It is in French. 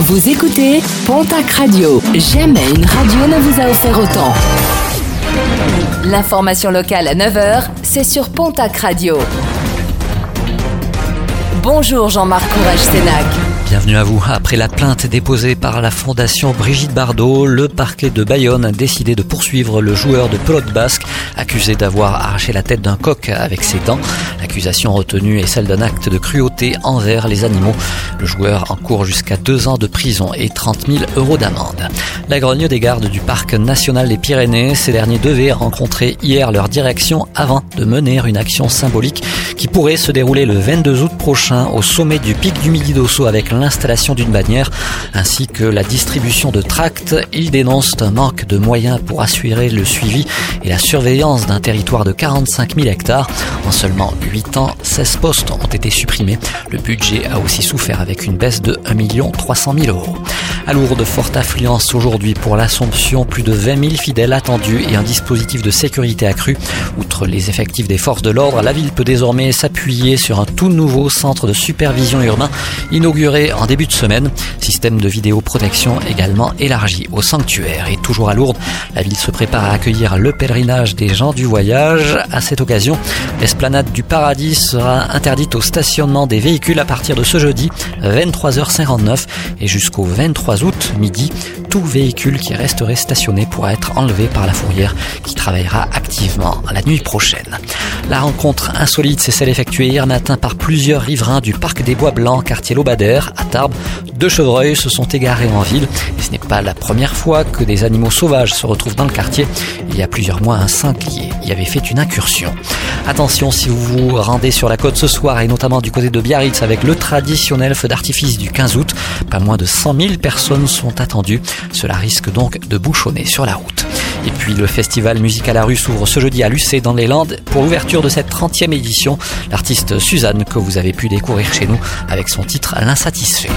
Vous écoutez Pontac Radio. Jamais une radio ne vous a offert autant. L'information locale à 9h, c'est sur Pontac Radio. Bonjour Jean-Marc Courage Sénac. Bienvenue à vous. Après la plainte déposée par la fondation Brigitte Bardot, le parquet de Bayonne a décidé de poursuivre le joueur de pelote basque accusé d'avoir arraché la tête d'un coq avec ses dents. L'accusation retenue est celle d'un acte de cruauté envers les animaux. Le joueur encourt jusqu'à deux ans de prison et 30 000 euros d'amende. La grogne des gardes du parc national des Pyrénées, ces derniers devaient rencontrer hier leur direction avant de mener une action symbolique qui pourrait se dérouler le 22 août prochain au sommet du pic du Midi d'Osso avec l'installation d'une bannière ainsi que la distribution de tracts. Ils dénoncent un manque de moyens pour assurer le suivi et la surveillance d'un territoire de 45 000 hectares. En seulement 8 ans, 16 postes ont été supprimés. Le budget a aussi souffert avec une baisse de 1 300 000 euros. À Lourdes, forte affluence aujourd'hui pour l'Assomption, plus de 20 000 fidèles attendus et un dispositif de sécurité accru. Outre les effectifs des forces de l'ordre, la ville peut désormais s'appuyer sur un tout nouveau centre de supervision urbain inauguré en début de semaine. Système de vidéoprotection également élargi au sanctuaire. Et toujours à Lourdes, la ville se prépare à accueillir le pèlerinage des gens du voyage. À cette occasion, l'esplanade du paradis sera interdite au stationnement des véhicules à partir de ce jeudi 23h59 et jusqu'au 23 août, midi, tout véhicule qui resterait stationné pourra être enlevé par la fourrière qui travaillera activement la nuit prochaine. La rencontre insolite, c'est celle effectuée hier matin par plusieurs riverains du parc des Bois Blancs, quartier Lobadère, à Tarbes. Deux chevreuils se sont égarés en ville et ce n'est pas la première fois que des animaux sauvages se retrouvent dans le quartier. Il y a plusieurs mois, un sanglier y avait fait une incursion. Attention si vous vous rendez sur la côte ce soir et notamment du côté de Biarritz avec le traditionnel feu d'artifice du 15 août. Pas moins de 100 000 personnes sont attendues. Cela risque donc de bouchonner sur la route. Et puis le festival Musique à la rue s'ouvre ce jeudi à Lucé dans les Landes pour l'ouverture de cette 30e édition. L'artiste Suzanne que vous avez pu découvrir chez nous avec son titre L'insatisfait.